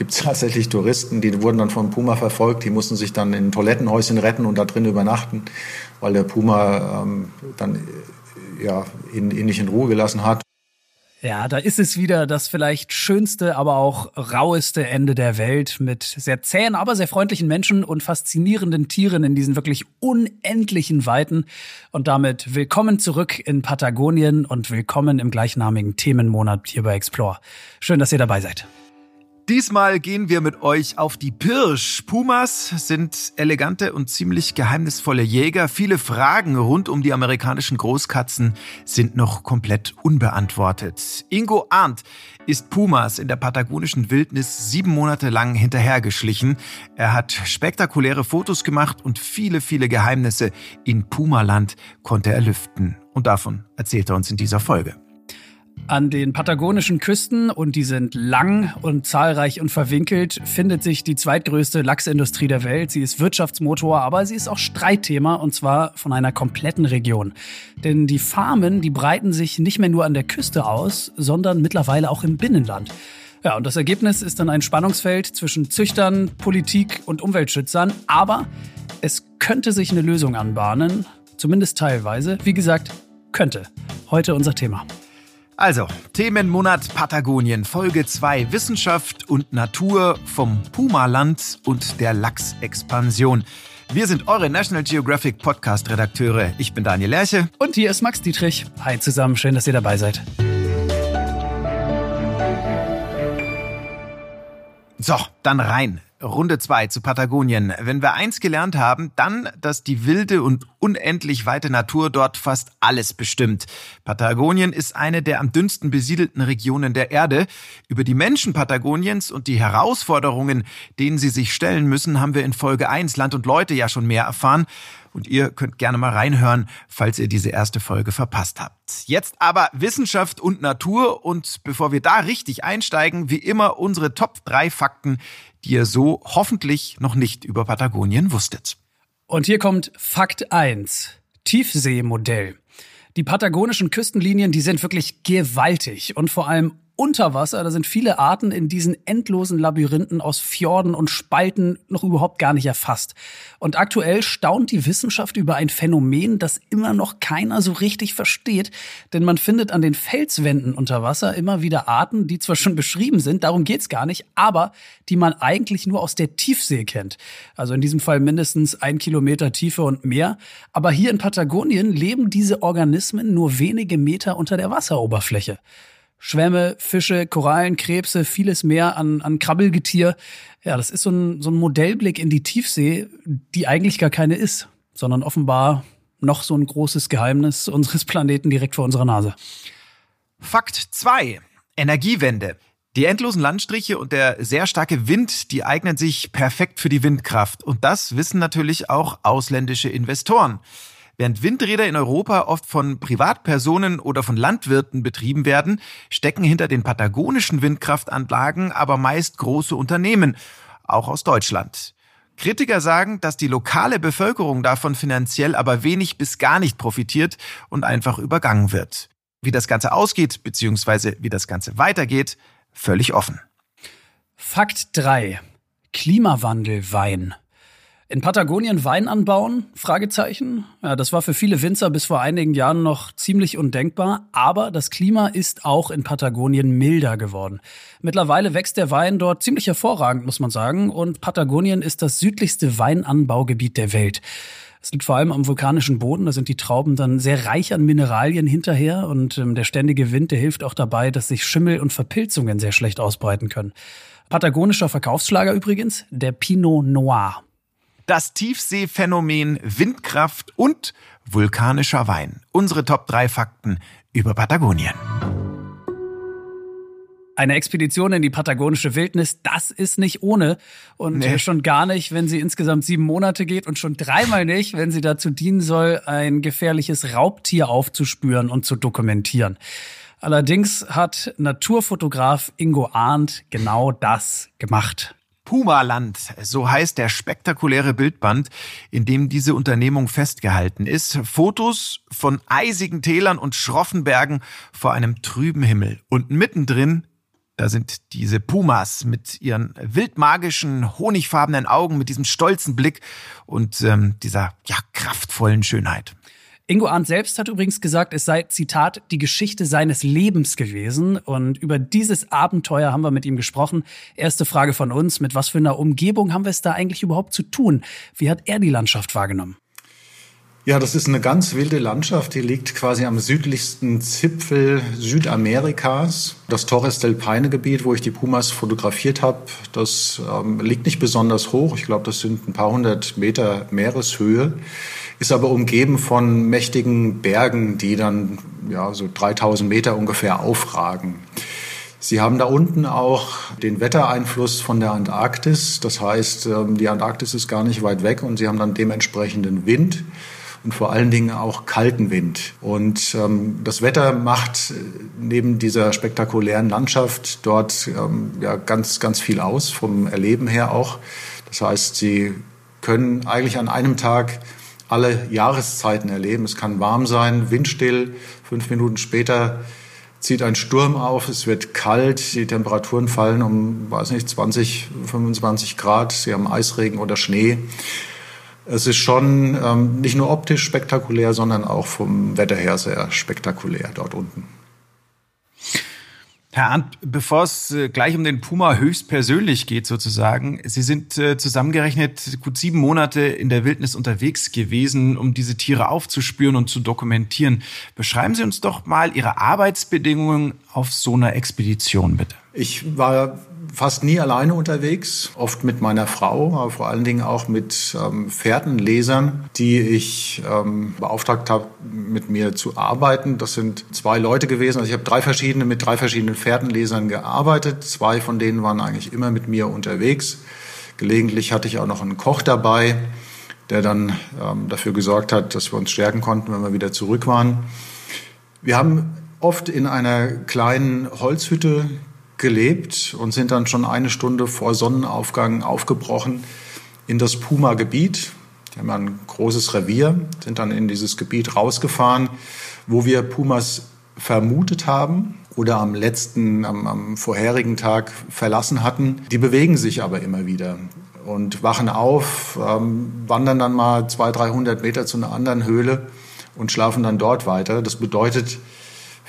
gibt es tatsächlich Touristen, die wurden dann vom Puma verfolgt, die mussten sich dann in Toilettenhäuschen retten und da drin übernachten, weil der Puma ähm, dann äh, ja, ihn, ihn nicht in Ruhe gelassen hat. Ja, da ist es wieder das vielleicht schönste, aber auch raueste Ende der Welt mit sehr zähen, aber sehr freundlichen Menschen und faszinierenden Tieren in diesen wirklich unendlichen Weiten. Und damit willkommen zurück in Patagonien und willkommen im gleichnamigen Themenmonat hier bei Explore. Schön, dass ihr dabei seid. Diesmal gehen wir mit euch auf die Pirsch. Pumas sind elegante und ziemlich geheimnisvolle Jäger. Viele Fragen rund um die amerikanischen Großkatzen sind noch komplett unbeantwortet. Ingo Arndt ist Pumas in der patagonischen Wildnis sieben Monate lang hinterhergeschlichen. Er hat spektakuläre Fotos gemacht und viele, viele Geheimnisse in Pumaland konnte er lüften. Und davon erzählt er uns in dieser Folge. An den patagonischen Küsten, und die sind lang und zahlreich und verwinkelt, findet sich die zweitgrößte Lachsindustrie der Welt. Sie ist Wirtschaftsmotor, aber sie ist auch Streitthema, und zwar von einer kompletten Region. Denn die Farmen, die breiten sich nicht mehr nur an der Küste aus, sondern mittlerweile auch im Binnenland. Ja, und das Ergebnis ist dann ein Spannungsfeld zwischen Züchtern, Politik und Umweltschützern. Aber es könnte sich eine Lösung anbahnen, zumindest teilweise. Wie gesagt, könnte. Heute unser Thema. Also, Themenmonat Patagonien, Folge 2 Wissenschaft und Natur vom Pumaland und der Lachsexpansion. Wir sind eure National Geographic Podcast Redakteure. Ich bin Daniel Lerche. Und hier ist Max Dietrich. Hi zusammen, schön, dass ihr dabei seid. So, dann rein. Runde 2 zu Patagonien. Wenn wir eins gelernt haben, dann, dass die wilde und unendlich weite Natur dort fast alles bestimmt. Patagonien ist eine der am dünnsten besiedelten Regionen der Erde. Über die Menschen Patagoniens und die Herausforderungen, denen sie sich stellen müssen, haben wir in Folge 1 Land und Leute ja schon mehr erfahren. Und ihr könnt gerne mal reinhören, falls ihr diese erste Folge verpasst habt. Jetzt aber Wissenschaft und Natur. Und bevor wir da richtig einsteigen, wie immer unsere Top 3 Fakten, die ihr so hoffentlich noch nicht über Patagonien wusstet. Und hier kommt Fakt 1. Tiefseemodell. Die patagonischen Küstenlinien, die sind wirklich gewaltig und vor allem unter Wasser. Da sind viele Arten in diesen endlosen Labyrinthen aus Fjorden und Spalten noch überhaupt gar nicht erfasst. Und aktuell staunt die Wissenschaft über ein Phänomen, das immer noch keiner so richtig versteht. Denn man findet an den Felswänden unter Wasser immer wieder Arten, die zwar schon beschrieben sind, darum geht's gar nicht, aber die man eigentlich nur aus der Tiefsee kennt. Also in diesem Fall mindestens ein Kilometer Tiefe und mehr. Aber hier in Patagonien leben diese Organismen nur wenige Meter unter der Wasseroberfläche. Schwämme, Fische, Korallen, Krebse, vieles mehr an, an Krabbelgetier. Ja, das ist so ein, so ein Modellblick in die Tiefsee, die eigentlich gar keine ist, sondern offenbar noch so ein großes Geheimnis unseres Planeten direkt vor unserer Nase. Fakt 2. Energiewende. Die endlosen Landstriche und der sehr starke Wind, die eignen sich perfekt für die Windkraft. Und das wissen natürlich auch ausländische Investoren. Während Windräder in Europa oft von Privatpersonen oder von Landwirten betrieben werden, stecken hinter den patagonischen Windkraftanlagen aber meist große Unternehmen, auch aus Deutschland. Kritiker sagen, dass die lokale Bevölkerung davon finanziell aber wenig bis gar nicht profitiert und einfach übergangen wird. Wie das Ganze ausgeht, beziehungsweise wie das Ganze weitergeht, völlig offen. Fakt 3. Klimawandel Wein. In Patagonien Wein anbauen? Fragezeichen. Ja, das war für viele Winzer bis vor einigen Jahren noch ziemlich undenkbar. Aber das Klima ist auch in Patagonien milder geworden. Mittlerweile wächst der Wein dort ziemlich hervorragend, muss man sagen. Und Patagonien ist das südlichste Weinanbaugebiet der Welt. Es liegt vor allem am vulkanischen Boden, da sind die Trauben dann sehr reich an Mineralien hinterher und ähm, der ständige Wind, der hilft auch dabei, dass sich Schimmel und Verpilzungen sehr schlecht ausbreiten können. Patagonischer Verkaufsschlager übrigens, der Pinot Noir das Tiefseephänomen Windkraft und vulkanischer Wein. Unsere Top 3 Fakten über Patagonien. Eine Expedition in die patagonische Wildnis, das ist nicht ohne. Und nee. schon gar nicht, wenn sie insgesamt sieben Monate geht und schon dreimal nicht, wenn sie dazu dienen soll, ein gefährliches Raubtier aufzuspüren und zu dokumentieren. Allerdings hat Naturfotograf Ingo Arndt genau das gemacht. Pumaland, so heißt der spektakuläre Bildband, in dem diese Unternehmung festgehalten ist. Fotos von eisigen Tälern und schroffen Bergen vor einem trüben Himmel. Und mittendrin Da sind diese Pumas mit ihren wildmagischen, honigfarbenen Augen, mit diesem stolzen Blick und ähm, dieser ja, kraftvollen Schönheit. Ingo Arndt selbst hat übrigens gesagt, es sei, Zitat, die Geschichte seines Lebens gewesen. Und über dieses Abenteuer haben wir mit ihm gesprochen. Erste Frage von uns, mit was für einer Umgebung haben wir es da eigentlich überhaupt zu tun? Wie hat er die Landschaft wahrgenommen? Ja, das ist eine ganz wilde Landschaft. Die liegt quasi am südlichsten Zipfel Südamerikas. Das Torres del Paine Gebiet, wo ich die Pumas fotografiert habe, das ähm, liegt nicht besonders hoch. Ich glaube, das sind ein paar hundert Meter Meereshöhe ist aber umgeben von mächtigen Bergen, die dann ja, so 3000 Meter ungefähr aufragen. Sie haben da unten auch den Wettereinfluss von der Antarktis. Das heißt, ähm, die Antarktis ist gar nicht weit weg und sie haben dann dementsprechenden Wind und vor allen Dingen auch kalten Wind. Und ähm, das Wetter macht äh, neben dieser spektakulären Landschaft dort ähm, ja ganz, ganz viel aus, vom Erleben her auch. Das heißt, sie können eigentlich an einem Tag alle Jahreszeiten erleben. Es kann warm sein, windstill. Fünf Minuten später zieht ein Sturm auf, es wird kalt, die Temperaturen fallen um, weiß nicht, 20, 25 Grad. Sie haben Eisregen oder Schnee. Es ist schon ähm, nicht nur optisch spektakulär, sondern auch vom Wetter her sehr spektakulär dort unten. Herr Arndt, bevor es äh, gleich um den Puma höchstpersönlich geht sozusagen, Sie sind äh, zusammengerechnet gut sieben Monate in der Wildnis unterwegs gewesen, um diese Tiere aufzuspüren und zu dokumentieren. Beschreiben Sie uns doch mal Ihre Arbeitsbedingungen auf so einer Expedition, bitte. Ich war fast nie alleine unterwegs, oft mit meiner Frau, aber vor allen Dingen auch mit ähm, Fährtenlesern, die ich ähm, beauftragt habe, mit mir zu arbeiten. Das sind zwei Leute gewesen. Also ich habe drei verschiedene mit drei verschiedenen Fährtenlesern gearbeitet. Zwei von denen waren eigentlich immer mit mir unterwegs. Gelegentlich hatte ich auch noch einen Koch dabei, der dann ähm, dafür gesorgt hat, dass wir uns stärken konnten, wenn wir wieder zurück waren. Wir haben oft in einer kleinen Holzhütte gelebt und sind dann schon eine Stunde vor Sonnenaufgang aufgebrochen in das Puma-Gebiet. Die haben ein großes Revier, sind dann in dieses Gebiet rausgefahren, wo wir Pumas vermutet haben oder am letzten, am, am vorherigen Tag verlassen hatten. Die bewegen sich aber immer wieder und wachen auf, ähm, wandern dann mal 200, 300 Meter zu einer anderen Höhle und schlafen dann dort weiter. Das bedeutet,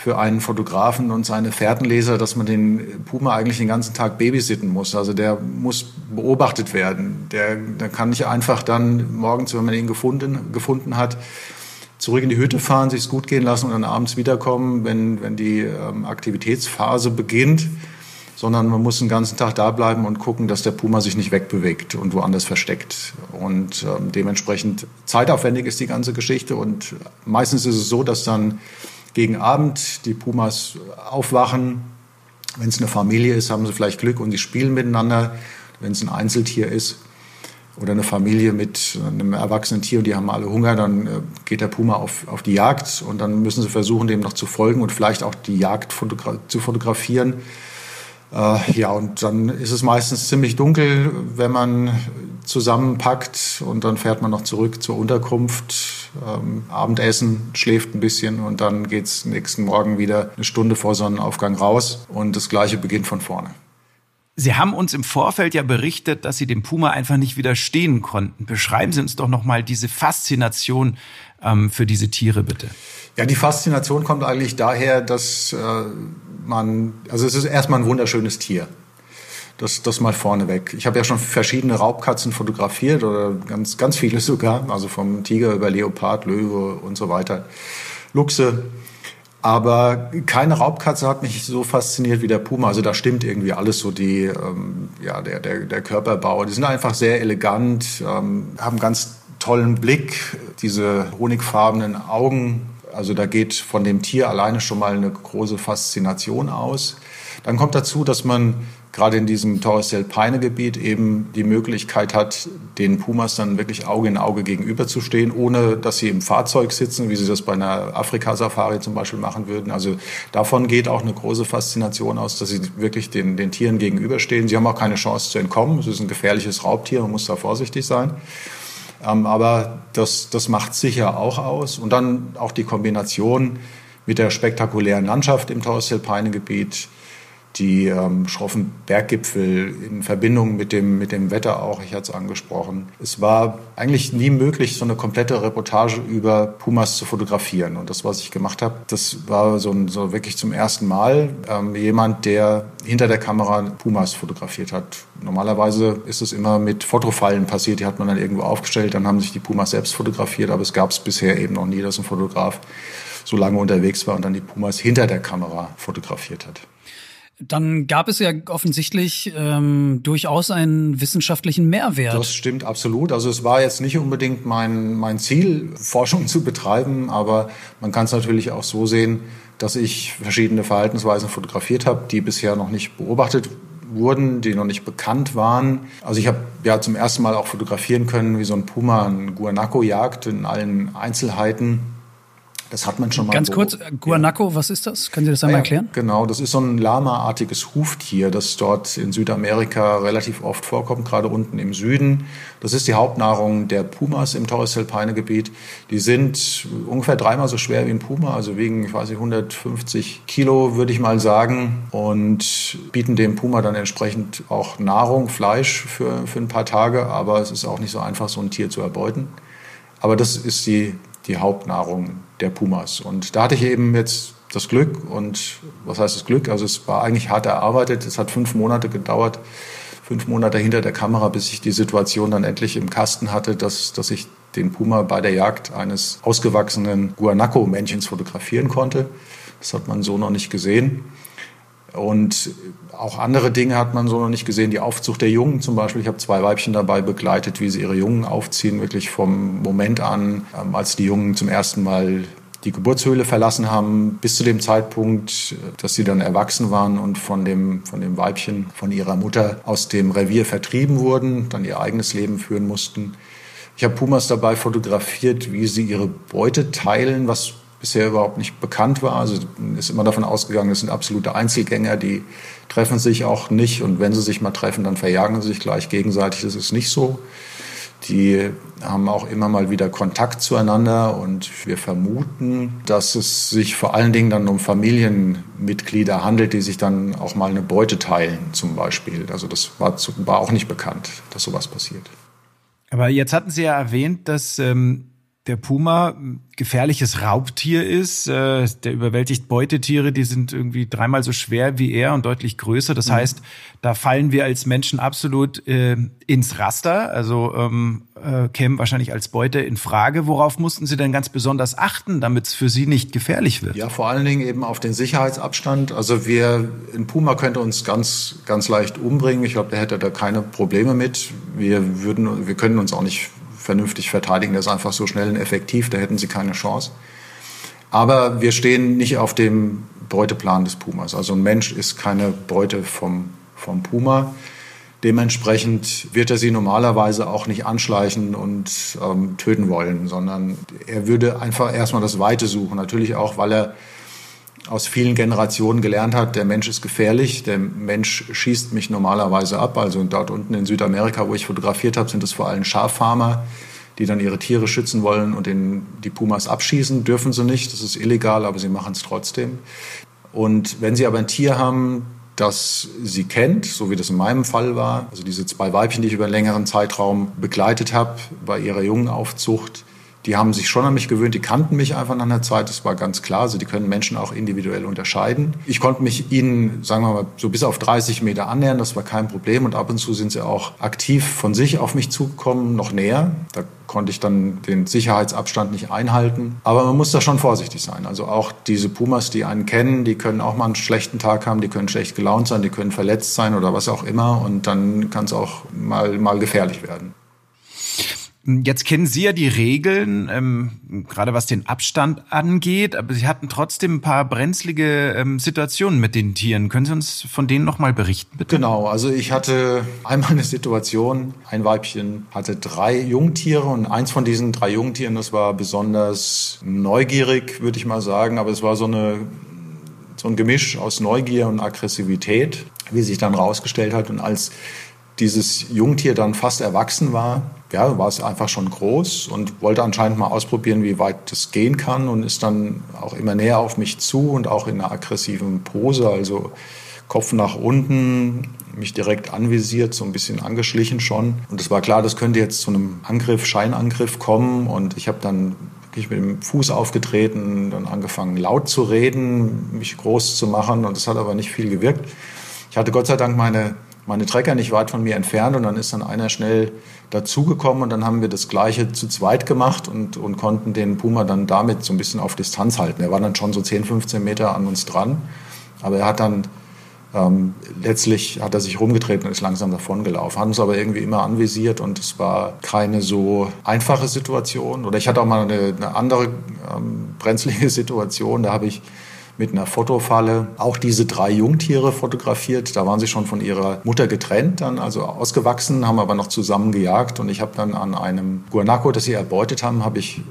für einen Fotografen und seine Fährtenleser, dass man den Puma eigentlich den ganzen Tag babysitten muss. Also der muss beobachtet werden. Der, der kann nicht einfach dann morgens, wenn man ihn gefunden, gefunden hat, zurück in die Hütte fahren, sich es gut gehen lassen und dann abends wiederkommen, wenn, wenn die ähm, Aktivitätsphase beginnt, sondern man muss den ganzen Tag da bleiben und gucken, dass der Puma sich nicht wegbewegt und woanders versteckt. Und ähm, dementsprechend zeitaufwendig ist die ganze Geschichte und meistens ist es so, dass dann gegen Abend die Pumas aufwachen. Wenn es eine Familie ist, haben sie vielleicht Glück und sie spielen miteinander. Wenn es ein Einzeltier ist oder eine Familie mit einem erwachsenen Tier und die haben alle Hunger, dann äh, geht der Puma auf, auf die Jagd und dann müssen sie versuchen, dem noch zu folgen und vielleicht auch die Jagd fotogra zu fotografieren. Äh, ja, und dann ist es meistens ziemlich dunkel, wenn man zusammenpackt und dann fährt man noch zurück zur Unterkunft, ähm, Abendessen, schläft ein bisschen und dann geht's nächsten Morgen wieder eine Stunde vor Sonnenaufgang raus und das Gleiche beginnt von vorne. Sie haben uns im Vorfeld ja berichtet, dass Sie dem Puma einfach nicht widerstehen konnten. Beschreiben Sie uns doch nochmal diese Faszination ähm, für diese Tiere, bitte. Ja, die Faszination kommt eigentlich daher, dass äh, man, also es ist erstmal ein wunderschönes Tier. Das, das mal vorneweg. Ich habe ja schon verschiedene Raubkatzen fotografiert oder ganz, ganz viele sogar, also vom Tiger über Leopard, Löwe und so weiter, Luchse. Aber keine Raubkatze hat mich so fasziniert wie der Puma. Also da stimmt irgendwie alles so die, ähm, ja, der, der, der Körperbau. Die sind einfach sehr elegant, ähm, haben ganz tollen Blick, diese honigfarbenen Augen. Also da geht von dem Tier alleine schon mal eine große Faszination aus. Dann kommt dazu, dass man gerade in diesem Torres del Paine Gebiet eben die Möglichkeit hat, den Pumas dann wirklich Auge in Auge gegenüberzustehen, ohne dass sie im Fahrzeug sitzen, wie sie das bei einer Afrika-Safari zum Beispiel machen würden. Also davon geht auch eine große Faszination aus, dass sie wirklich den, den Tieren gegenüberstehen. Sie haben auch keine Chance zu entkommen. Es ist ein gefährliches Raubtier, man muss da vorsichtig sein. Ähm, aber das, das macht sicher auch aus. Und dann auch die Kombination mit der spektakulären Landschaft im Torres del Paine Gebiet, die ähm, schroffen Berggipfel in Verbindung mit dem, mit dem Wetter auch, ich hatte es angesprochen. Es war eigentlich nie möglich, so eine komplette Reportage über Pumas zu fotografieren. Und das, was ich gemacht habe, das war so, so wirklich zum ersten Mal ähm, jemand, der hinter der Kamera Pumas fotografiert hat. Normalerweise ist es immer mit Fotofallen passiert, die hat man dann irgendwo aufgestellt, dann haben sich die Pumas selbst fotografiert, aber es gab es bisher eben noch nie, dass ein Fotograf so lange unterwegs war und dann die Pumas hinter der Kamera fotografiert hat. Dann gab es ja offensichtlich ähm, durchaus einen wissenschaftlichen Mehrwert. Das stimmt absolut. Also es war jetzt nicht unbedingt mein, mein Ziel, Forschung zu betreiben, aber man kann es natürlich auch so sehen, dass ich verschiedene Verhaltensweisen fotografiert habe, die bisher noch nicht beobachtet wurden, die noch nicht bekannt waren. Also ich habe ja zum ersten Mal auch fotografieren können, wie so ein Puma einen Guanaco jagt in allen Einzelheiten. Das hat man schon mal. Ganz kurz, Guanaco, ja. was ist das? Können Sie das einmal ja, erklären? Genau, das ist so ein Lama-artiges Huftier, das dort in Südamerika relativ oft vorkommt, gerade unten im Süden. Das ist die Hauptnahrung der Pumas im Torres del Paine Gebiet. Die sind ungefähr dreimal so schwer wie ein Puma, also wiegen, ich weiß nicht, 150 Kilo, würde ich mal sagen, und bieten dem Puma dann entsprechend auch Nahrung, Fleisch für, für ein paar Tage, aber es ist auch nicht so einfach, so ein Tier zu erbeuten. Aber das ist die die Hauptnahrung der Pumas. Und da hatte ich eben jetzt das Glück und was heißt das Glück? Also es war eigentlich hart erarbeitet. Es hat fünf Monate gedauert, fünf Monate hinter der Kamera, bis ich die Situation dann endlich im Kasten hatte, dass, dass ich den Puma bei der Jagd eines ausgewachsenen Guanaco-Männchens fotografieren konnte. Das hat man so noch nicht gesehen. Und auch andere Dinge hat man so noch nicht gesehen. Die Aufzucht der Jungen zum Beispiel. Ich habe zwei Weibchen dabei begleitet, wie sie ihre Jungen aufziehen, wirklich vom Moment an, ähm, als die Jungen zum ersten Mal die Geburtshöhle verlassen haben, bis zu dem Zeitpunkt, dass sie dann erwachsen waren und von dem, von dem Weibchen, von ihrer Mutter aus dem Revier vertrieben wurden, dann ihr eigenes Leben führen mussten. Ich habe Pumas dabei fotografiert, wie sie ihre Beute teilen, was bisher überhaupt nicht bekannt war. Also ist immer davon ausgegangen, das sind absolute Einzelgänger, die treffen sich auch nicht und wenn sie sich mal treffen, dann verjagen sie sich gleich gegenseitig. Das ist nicht so. Die haben auch immer mal wieder Kontakt zueinander und wir vermuten, dass es sich vor allen Dingen dann um Familienmitglieder handelt, die sich dann auch mal eine Beute teilen zum Beispiel. Also das war, war auch nicht bekannt, dass sowas passiert. Aber jetzt hatten Sie ja erwähnt, dass ähm, der Puma gefährliches Raubtier ist. Äh, der überwältigt Beutetiere, die sind irgendwie dreimal so schwer wie er und deutlich größer. Das mhm. heißt, da fallen wir als Menschen absolut äh, ins Raster. Also ähm, äh, kämen wahrscheinlich als Beute in Frage. Worauf mussten Sie denn ganz besonders achten, damit es für Sie nicht gefährlich wird? Ja, vor allen Dingen eben auf den Sicherheitsabstand. Also wir, ein Puma könnte uns ganz, ganz leicht umbringen. Ich glaube, der hätte da keine Probleme mit. Wir würden, wir können uns auch nicht vernünftig verteidigen. Der ist einfach so schnell und effektiv, da hätten sie keine Chance. Aber wir stehen nicht auf dem Beuteplan des Pumas. Also ein Mensch ist keine Beute vom, vom Puma. Dementsprechend wird er sie normalerweise auch nicht anschleichen und ähm, töten wollen, sondern er würde einfach erstmal das Weite suchen. Natürlich auch, weil er aus vielen Generationen gelernt hat, der Mensch ist gefährlich, der Mensch schießt mich normalerweise ab. Also dort unten in Südamerika, wo ich fotografiert habe, sind es vor allem Schaffarmer, die dann ihre Tiere schützen wollen und den, die Pumas abschießen. Dürfen sie nicht, das ist illegal, aber sie machen es trotzdem. Und wenn sie aber ein Tier haben, das sie kennt, so wie das in meinem Fall war, also diese zwei Weibchen, die ich über einen längeren Zeitraum begleitet habe bei ihrer Jungenaufzucht, die haben sich schon an mich gewöhnt, die kannten mich einfach nach einer Zeit, das war ganz klar. Also die können Menschen auch individuell unterscheiden. Ich konnte mich ihnen, sagen wir mal, so bis auf 30 Meter annähern, das war kein Problem. Und ab und zu sind sie auch aktiv von sich auf mich zugekommen, noch näher. Da konnte ich dann den Sicherheitsabstand nicht einhalten. Aber man muss da schon vorsichtig sein. Also auch diese Pumas, die einen kennen, die können auch mal einen schlechten Tag haben, die können schlecht gelaunt sein, die können verletzt sein oder was auch immer. Und dann kann es auch mal, mal gefährlich werden. Jetzt kennen Sie ja die Regeln, ähm, gerade was den Abstand angeht, aber Sie hatten trotzdem ein paar brenzlige ähm, Situationen mit den Tieren. Können Sie uns von denen nochmal berichten, bitte? Genau, also ich hatte einmal eine Situation, ein Weibchen hatte drei Jungtiere und eins von diesen drei Jungtieren, das war besonders neugierig, würde ich mal sagen, aber es war so eine so ein Gemisch aus Neugier und Aggressivität, wie sich dann rausgestellt hat. Und als dieses Jungtier dann fast erwachsen war, ja, war es einfach schon groß und wollte anscheinend mal ausprobieren, wie weit das gehen kann und ist dann auch immer näher auf mich zu und auch in einer aggressiven Pose, also Kopf nach unten, mich direkt anvisiert, so ein bisschen angeschlichen schon. Und es war klar, das könnte jetzt zu einem Angriff, Scheinangriff kommen. Und ich habe dann wirklich mit dem Fuß aufgetreten, dann angefangen laut zu reden, mich groß zu machen. Und das hat aber nicht viel gewirkt. Ich hatte Gott sei Dank meine, meine Trecker nicht weit von mir entfernt und dann ist dann einer schnell dazugekommen und dann haben wir das Gleiche zu zweit gemacht und, und konnten den Puma dann damit so ein bisschen auf Distanz halten. Er war dann schon so 10, 15 Meter an uns dran, aber er hat dann ähm, letztlich hat er sich rumgedreht und ist langsam davongelaufen. Haben uns aber irgendwie immer anvisiert und es war keine so einfache Situation. Oder ich hatte auch mal eine, eine andere ähm, brenzlige Situation. Da habe ich mit einer Fotofalle auch diese drei Jungtiere fotografiert. Da waren sie schon von ihrer Mutter getrennt, dann also ausgewachsen, haben aber noch zusammen gejagt. Und ich habe dann an einem Guanaco, das sie erbeutet haben, habe ich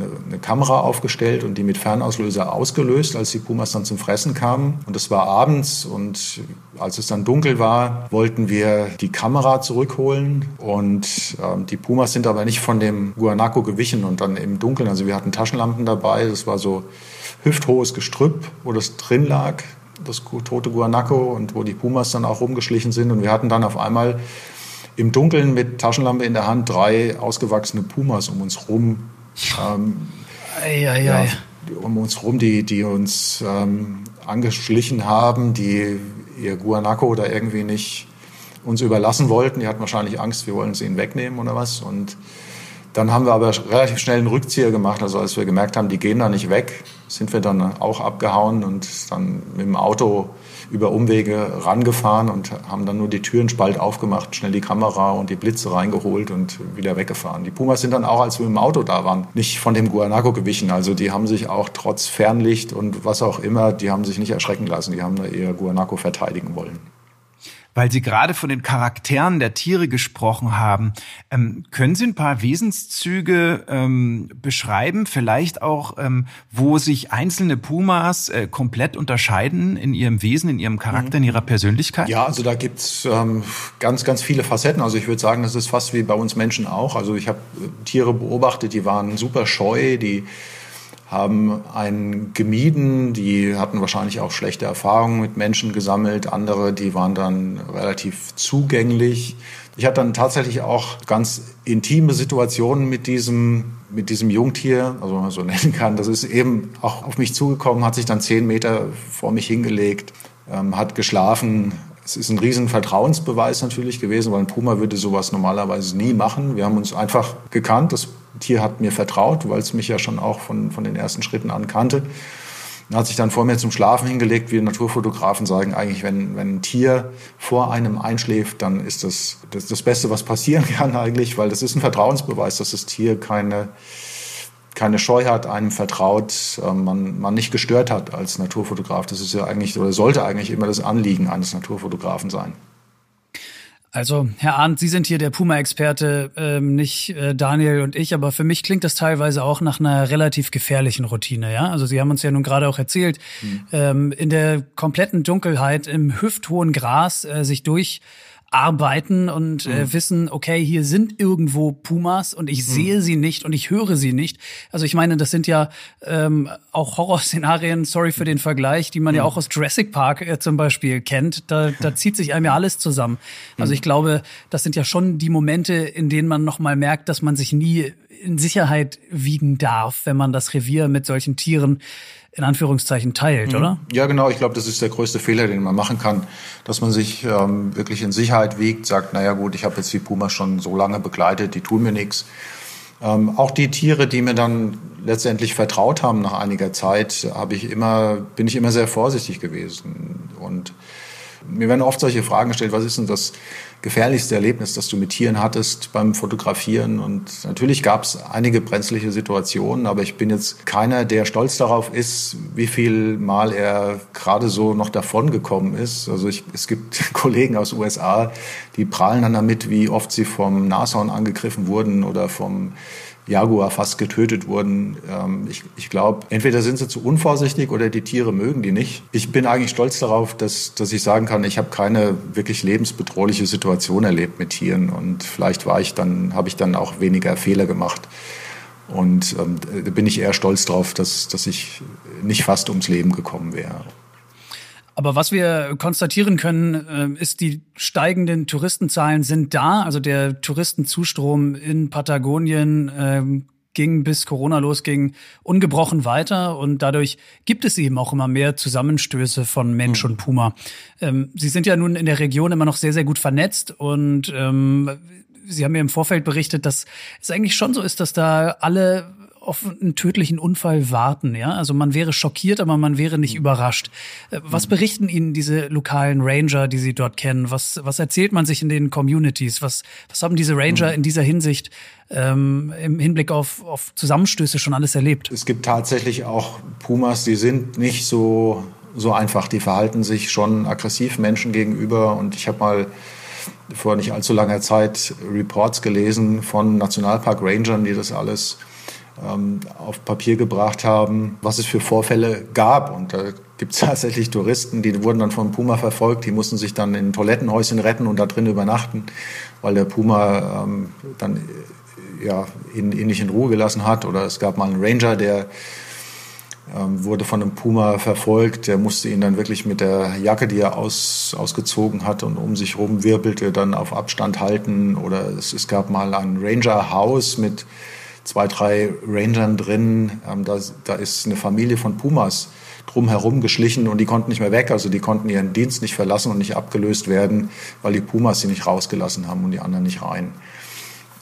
eine, Kamera aufgestellt und die mit Fernauslöser ausgelöst, als die Pumas dann zum Fressen kamen. Und es war abends und als es dann dunkel war, wollten wir die Kamera zurückholen und ähm, die Pumas sind aber nicht von dem Guanaco gewichen und dann im Dunkeln, also wir hatten Taschenlampen dabei, das war so hüfthohes Gestrüpp, wo das drin lag, das tote Guanaco und wo die Pumas dann auch rumgeschlichen sind und wir hatten dann auf einmal im Dunkeln mit Taschenlampe in der Hand drei ausgewachsene Pumas um uns rum ähm, ei, ei, ja, um uns rum, die, die uns ähm, angeschlichen haben, die ihr Guanaco da irgendwie nicht uns überlassen wollten. Die hatten wahrscheinlich Angst, wir wollen sie ihnen wegnehmen oder was. Und dann haben wir aber relativ schnell einen Rückzieher gemacht. Also als wir gemerkt haben, die gehen da nicht weg, sind wir dann auch abgehauen und dann mit dem Auto über Umwege rangefahren und haben dann nur die Türenspalt aufgemacht, schnell die Kamera und die Blitze reingeholt und wieder weggefahren. Die Pumas sind dann auch, als wir im Auto da waren, nicht von dem Guanaco gewichen. Also die haben sich auch trotz Fernlicht und was auch immer, die haben sich nicht erschrecken lassen. Die haben da eher Guanaco verteidigen wollen weil Sie gerade von den Charakteren der Tiere gesprochen haben. Ähm, können Sie ein paar Wesenszüge ähm, beschreiben, vielleicht auch, ähm, wo sich einzelne Pumas äh, komplett unterscheiden in ihrem Wesen, in ihrem Charakter, in ihrer Persönlichkeit? Ja, also da gibt's ähm, ganz, ganz viele Facetten. Also ich würde sagen, das ist fast wie bei uns Menschen auch. Also ich habe äh, Tiere beobachtet, die waren super scheu, die haben einen gemieden, die hatten wahrscheinlich auch schlechte Erfahrungen mit Menschen gesammelt, andere, die waren dann relativ zugänglich. Ich hatte dann tatsächlich auch ganz intime Situationen mit diesem, mit diesem Jungtier, also wenn man so nennen kann. Das ist eben auch auf mich zugekommen, hat sich dann zehn Meter vor mich hingelegt, ähm, hat geschlafen, es ist ein riesen Vertrauensbeweis natürlich gewesen, weil ein Puma würde sowas normalerweise nie machen. Wir haben uns einfach gekannt. Das Tier hat mir vertraut, weil es mich ja schon auch von, von den ersten Schritten an kannte. Und hat sich dann vor mir zum Schlafen hingelegt. Wir Naturfotografen sagen eigentlich, wenn, wenn ein Tier vor einem einschläft, dann ist das, das das Beste, was passieren kann eigentlich, weil das ist ein Vertrauensbeweis, dass das Tier keine, keine Scheu hat, einem vertraut, äh, man, man nicht gestört hat als Naturfotograf. Das ist ja eigentlich oder sollte eigentlich immer das Anliegen eines Naturfotografen sein. Also, Herr Arndt, Sie sind hier der Puma-Experte, ähm, nicht äh, Daniel und ich, aber für mich klingt das teilweise auch nach einer relativ gefährlichen Routine, ja? Also Sie haben uns ja nun gerade auch erzählt, mhm. ähm, in der kompletten Dunkelheit im hüfthohen Gras äh, sich durch arbeiten und äh, mhm. äh, wissen, okay, hier sind irgendwo Pumas und ich mhm. sehe sie nicht und ich höre sie nicht. Also ich meine, das sind ja ähm, auch Horrorszenarien, sorry für den Vergleich, die man mhm. ja auch aus Jurassic Park äh, zum Beispiel kennt. Da, da zieht sich einem ja alles zusammen. Also mhm. ich glaube, das sind ja schon die Momente, in denen man nochmal merkt, dass man sich nie in Sicherheit wiegen darf, wenn man das Revier mit solchen Tieren in Anführungszeichen teilt, mhm. oder? Ja, genau. Ich glaube, das ist der größte Fehler, den man machen kann, dass man sich ähm, wirklich in Sicherheit wiegt, sagt, naja gut, ich habe jetzt die Pumas schon so lange begleitet, die tun mir nichts. Ähm, auch die Tiere, die mir dann letztendlich vertraut haben nach einiger Zeit, habe ich immer, bin ich immer sehr vorsichtig gewesen und mir werden oft solche Fragen gestellt, was ist denn das gefährlichste Erlebnis, das du mit Tieren hattest beim Fotografieren? Und natürlich gab es einige brenzliche Situationen, aber ich bin jetzt keiner, der stolz darauf ist, wie viel Mal er gerade so noch davon gekommen ist. Also ich, es gibt Kollegen aus USA, die prahlen dann damit, wie oft sie vom Nashorn angegriffen wurden oder vom Jaguar fast getötet wurden. Ähm, ich, ich glaube, entweder sind sie zu unvorsichtig oder die Tiere mögen die nicht. Ich bin eigentlich stolz darauf, dass, dass ich sagen kann, ich habe keine wirklich lebensbedrohliche Situation erlebt mit Tieren und vielleicht war ich dann, habe ich dann auch weniger Fehler gemacht. Und ähm, da bin ich eher stolz darauf, dass, dass ich nicht fast ums Leben gekommen wäre. Aber was wir konstatieren können, äh, ist, die steigenden Touristenzahlen sind da. Also der Touristenzustrom in Patagonien ähm, ging, bis Corona losging, ungebrochen weiter und dadurch gibt es eben auch immer mehr Zusammenstöße von Mensch mhm. und Puma. Ähm, Sie sind ja nun in der Region immer noch sehr, sehr gut vernetzt und ähm, Sie haben mir im Vorfeld berichtet, dass es eigentlich schon so ist, dass da alle auf einen tödlichen Unfall warten. Ja, also man wäre schockiert, aber man wäre nicht mhm. überrascht. Äh, was mhm. berichten Ihnen diese lokalen Ranger, die Sie dort kennen? Was was erzählt man sich in den Communities? Was was haben diese Ranger mhm. in dieser Hinsicht ähm, im Hinblick auf auf Zusammenstöße schon alles erlebt? Es gibt tatsächlich auch Pumas, die sind nicht so so einfach. Die verhalten sich schon aggressiv Menschen gegenüber und ich habe mal vor nicht allzu langer Zeit Reports gelesen von Nationalpark Rangern, die das alles ähm, auf Papier gebracht haben, was es für Vorfälle gab. Und da gibt es tatsächlich Touristen, die wurden dann vom Puma verfolgt, die mussten sich dann in Toilettenhäuschen retten und da drin übernachten, weil der Puma ähm, dann äh, ja, ihn, ihn nicht in Ruhe gelassen hat. Oder es gab mal einen Ranger, der ähm, wurde von einem Puma verfolgt. Der musste ihn dann wirklich mit der Jacke, die er aus, ausgezogen hat und um sich rum wirbelte, dann auf Abstand halten. Oder es, es gab mal ein Ranger-Haus mit zwei, drei Rangern drin. Ähm, da, da ist eine Familie von Pumas drumherum geschlichen und die konnten nicht mehr weg. Also die konnten ihren Dienst nicht verlassen und nicht abgelöst werden, weil die Pumas sie nicht rausgelassen haben und die anderen nicht rein.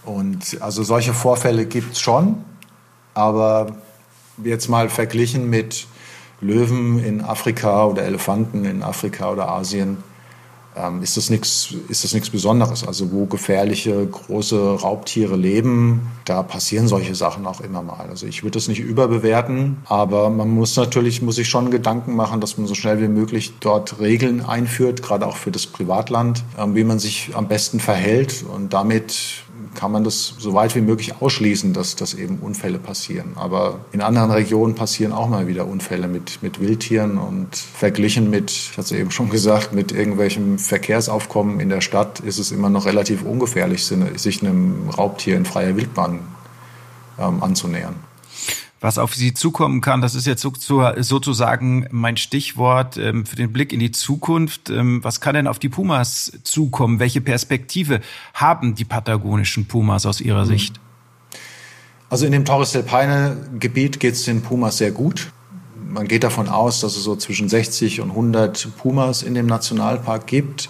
Und also solche Vorfälle gibt es schon, aber jetzt mal verglichen mit Löwen in Afrika oder Elefanten in Afrika oder Asien, ähm, ist das nichts ist das nichts Besonderes. Also wo gefährliche große Raubtiere leben, da passieren solche Sachen auch immer mal. Also ich würde das nicht überbewerten, aber man muss natürlich muss sich schon Gedanken machen, dass man so schnell wie möglich dort Regeln einführt, gerade auch für das Privatland, ähm, wie man sich am besten verhält und damit kann man das so weit wie möglich ausschließen, dass, dass eben Unfälle passieren. Aber in anderen Regionen passieren auch mal wieder Unfälle mit, mit Wildtieren und verglichen mit, ich hatte es eben schon gesagt, mit irgendwelchem Verkehrsaufkommen in der Stadt ist es immer noch relativ ungefährlich, sich einem Raubtier in freier Wildbahn ähm, anzunähern was auf Sie zukommen kann. Das ist jetzt sozusagen mein Stichwort ähm, für den Blick in die Zukunft. Ähm, was kann denn auf die Pumas zukommen? Welche Perspektive haben die patagonischen Pumas aus Ihrer mhm. Sicht? Also in dem Torres del Paine Gebiet geht es den Pumas sehr gut. Man geht davon aus, dass es so zwischen 60 und 100 Pumas in dem Nationalpark gibt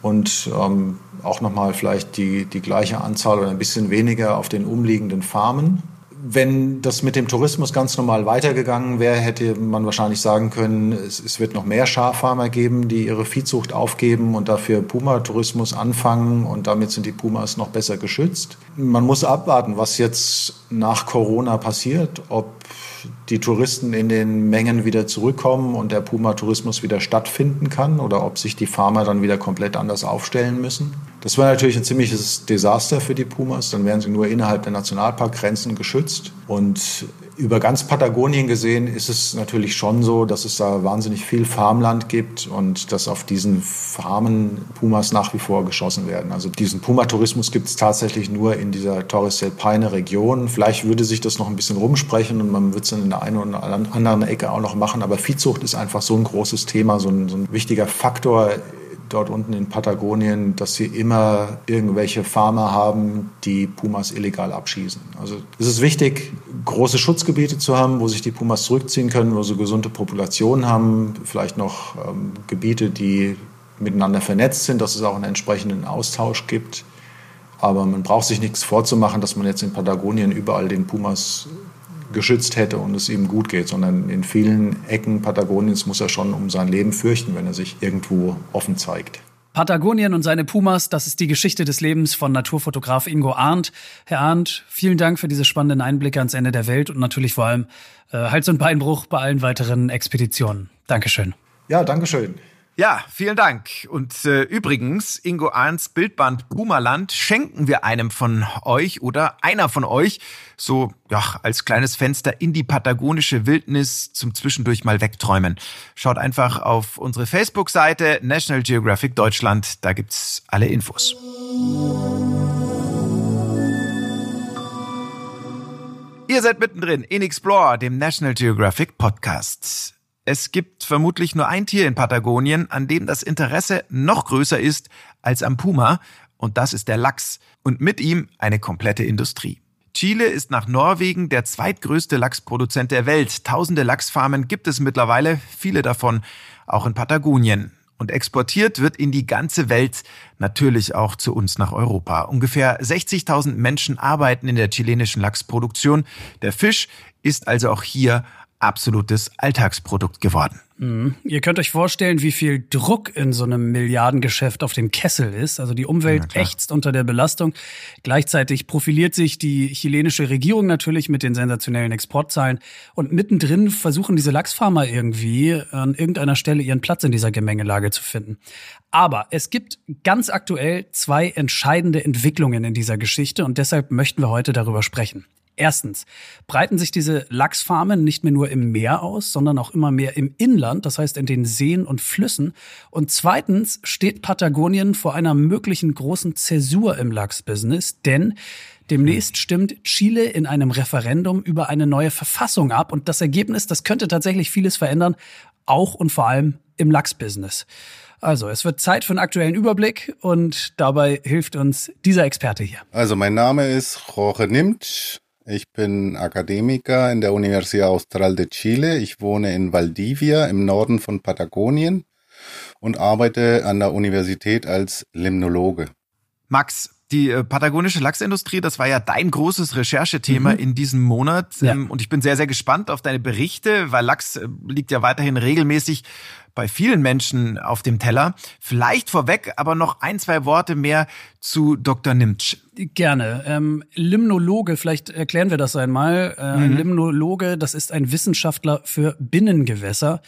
und ähm, auch nochmal vielleicht die, die gleiche Anzahl oder ein bisschen weniger auf den umliegenden Farmen wenn das mit dem Tourismus ganz normal weitergegangen wäre, hätte man wahrscheinlich sagen können, es, es, wird noch mehr Schaffarmer geben, die ihre Viehzucht aufgeben und dafür Puma-Tourismus anfangen und damit sind die Pumas noch besser geschützt. Man muss abwarten, was jetzt nach Corona passiert, ob die Touristen in den Mengen wieder zurückkommen und der Puma-Tourismus wieder stattfinden kann oder ob sich die Farmer dann wieder komplett anders aufstellen müssen. Das wäre natürlich ein ziemliches Desaster für die Pumas. Dann wären sie nur innerhalb der Nationalparkgrenzen geschützt. Und über ganz Patagonien gesehen ist es natürlich schon so, dass es da wahnsinnig viel Farmland gibt und dass auf diesen Farmen Pumas nach wie vor geschossen werden. Also diesen Pumatourismus gibt es tatsächlich nur in dieser Torres del Paine Region. Vielleicht würde sich das noch ein bisschen rumsprechen und man würde es dann in der einen oder anderen Ecke auch noch machen. Aber Viehzucht ist einfach so ein großes Thema, so ein, so ein wichtiger Faktor dort unten in Patagonien, dass sie immer irgendwelche Farmer haben, die Pumas illegal abschießen. Also es ist wichtig, große Schutzgebiete zu haben, wo sich die Pumas zurückziehen können, wo sie gesunde Populationen haben, vielleicht noch ähm, Gebiete, die miteinander vernetzt sind, dass es auch einen entsprechenden Austausch gibt. Aber man braucht sich nichts vorzumachen, dass man jetzt in Patagonien überall den Pumas geschützt hätte und es ihm gut geht, sondern in vielen Ecken Patagoniens muss er schon um sein Leben fürchten, wenn er sich irgendwo offen zeigt. Patagonien und seine Pumas, das ist die Geschichte des Lebens von Naturfotograf Ingo Arndt. Herr Arndt, vielen Dank für diese spannenden Einblicke ans Ende der Welt und natürlich vor allem äh, Hals- und Beinbruch bei allen weiteren Expeditionen. Dankeschön. Ja, Dankeschön. Ja, vielen Dank. Und äh, übrigens, Ingo Arns Bildband Pumaland schenken wir einem von euch oder einer von euch so ja, als kleines Fenster in die patagonische Wildnis zum zwischendurch mal wegträumen. Schaut einfach auf unsere Facebook-Seite National Geographic Deutschland, da gibt's alle Infos. Ihr seid mittendrin in Explore, dem National Geographic Podcast. Es gibt vermutlich nur ein Tier in Patagonien, an dem das Interesse noch größer ist als am Puma, und das ist der Lachs. Und mit ihm eine komplette Industrie. Chile ist nach Norwegen der zweitgrößte Lachsproduzent der Welt. Tausende Lachsfarmen gibt es mittlerweile, viele davon auch in Patagonien. Und exportiert wird in die ganze Welt, natürlich auch zu uns nach Europa. Ungefähr 60.000 Menschen arbeiten in der chilenischen Lachsproduktion. Der Fisch ist also auch hier absolutes Alltagsprodukt geworden. Mhm. Ihr könnt euch vorstellen, wie viel Druck in so einem Milliardengeschäft auf dem Kessel ist. Also die Umwelt ja, ächzt unter der Belastung. Gleichzeitig profiliert sich die chilenische Regierung natürlich mit den sensationellen Exportzahlen. Und mittendrin versuchen diese Lachsfarmer irgendwie an irgendeiner Stelle ihren Platz in dieser Gemengelage zu finden. Aber es gibt ganz aktuell zwei entscheidende Entwicklungen in dieser Geschichte und deshalb möchten wir heute darüber sprechen. Erstens breiten sich diese Lachsfarmen nicht mehr nur im Meer aus, sondern auch immer mehr im Inland, das heißt in den Seen und Flüssen. Und zweitens steht Patagonien vor einer möglichen großen Zäsur im Lachsbusiness, denn demnächst stimmt Chile in einem Referendum über eine neue Verfassung ab und das Ergebnis, das könnte tatsächlich vieles verändern, auch und vor allem im Lachsbusiness. Also, es wird Zeit für einen aktuellen Überblick und dabei hilft uns dieser Experte hier. Also, mein Name ist Jorge Nimtsch. Ich bin Akademiker in der Universidad Austral de Chile. Ich wohne in Valdivia im Norden von Patagonien und arbeite an der Universität als Limnologe. Max, die äh, patagonische Lachsindustrie, das war ja dein großes Recherchethema mhm. in diesem Monat. Ja. Ähm, und ich bin sehr, sehr gespannt auf deine Berichte, weil Lachs äh, liegt ja weiterhin regelmäßig bei vielen Menschen auf dem Teller. Vielleicht vorweg aber noch ein, zwei Worte mehr zu Dr. Nimtsch. Gerne. Ähm, Limnologe, vielleicht erklären wir das einmal. Äh, mhm. Limnologe, das ist ein Wissenschaftler für Binnengewässer.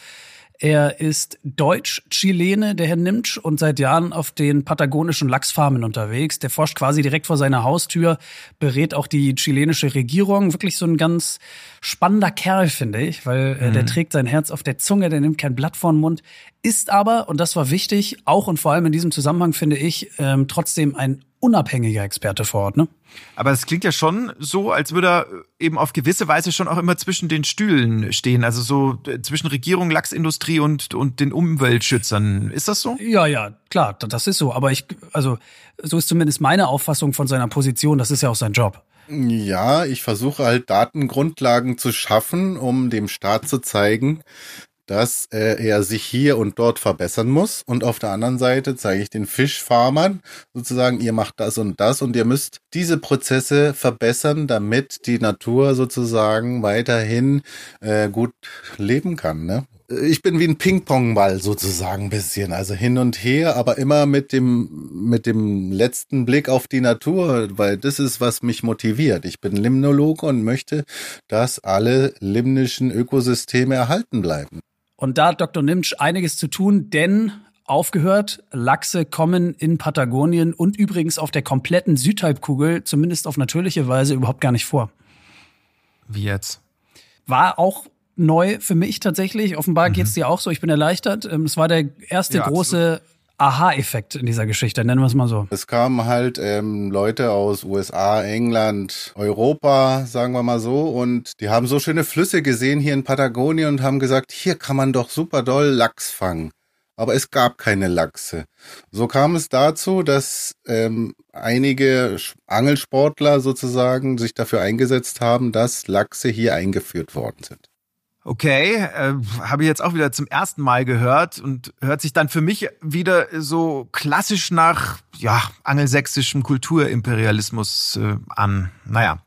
Er ist Deutsch-Chilene, der Herr Nimtsch, und seit Jahren auf den patagonischen Lachsfarmen unterwegs. Der forscht quasi direkt vor seiner Haustür, berät auch die chilenische Regierung. Wirklich so ein ganz spannender Kerl, finde ich, weil äh, mhm. der trägt sein Herz auf der Zunge, der nimmt kein Blatt vor den Mund, ist aber, und das war wichtig, auch und vor allem in diesem Zusammenhang, finde ich, ähm, trotzdem ein unabhängiger Experte vor Ort, ne? Aber es klingt ja schon so, als würde er eben auf gewisse Weise schon auch immer zwischen den Stühlen stehen, also so äh, zwischen Regierung, Lachsindustrie und, und den Umweltschützern. Ist das so? Ja, ja, klar, das ist so. Aber ich, also, so ist zumindest meine Auffassung von seiner Position. Das ist ja auch sein Job. Ja, ich versuche halt Datengrundlagen zu schaffen, um dem Staat zu zeigen, dass äh, er sich hier und dort verbessern muss. Und auf der anderen Seite zeige ich den Fischfarmern sozusagen, ihr macht das und das und ihr müsst diese Prozesse verbessern, damit die Natur sozusagen weiterhin äh, gut leben kann. Ne? Ich bin wie ein Ping-Pong-Ball sozusagen ein bisschen, also hin und her, aber immer mit dem, mit dem letzten Blick auf die Natur, weil das ist, was mich motiviert. Ich bin Limnologe und möchte, dass alle limnischen Ökosysteme erhalten bleiben. Und da hat Dr. Nimtsch einiges zu tun, denn aufgehört, Lachse kommen in Patagonien und übrigens auf der kompletten Südhalbkugel, zumindest auf natürliche Weise, überhaupt gar nicht vor. Wie jetzt? War auch neu für mich tatsächlich. Offenbar mhm. geht es dir auch so. Ich bin erleichtert. Ähm, es war der erste ja, große absolut. Aha-Effekt in dieser Geschichte, nennen wir es mal so. Es kamen halt ähm, Leute aus USA, England, Europa, sagen wir mal so, und die haben so schöne Flüsse gesehen hier in Patagonien und haben gesagt, hier kann man doch super doll Lachs fangen. Aber es gab keine Lachse. So kam es dazu, dass ähm, einige Angelsportler sozusagen sich dafür eingesetzt haben, dass Lachse hier eingeführt worden sind. Okay, äh, habe ich jetzt auch wieder zum ersten Mal gehört und hört sich dann für mich wieder so klassisch nach ja, angelsächsischem Kulturimperialismus äh, an. Naja.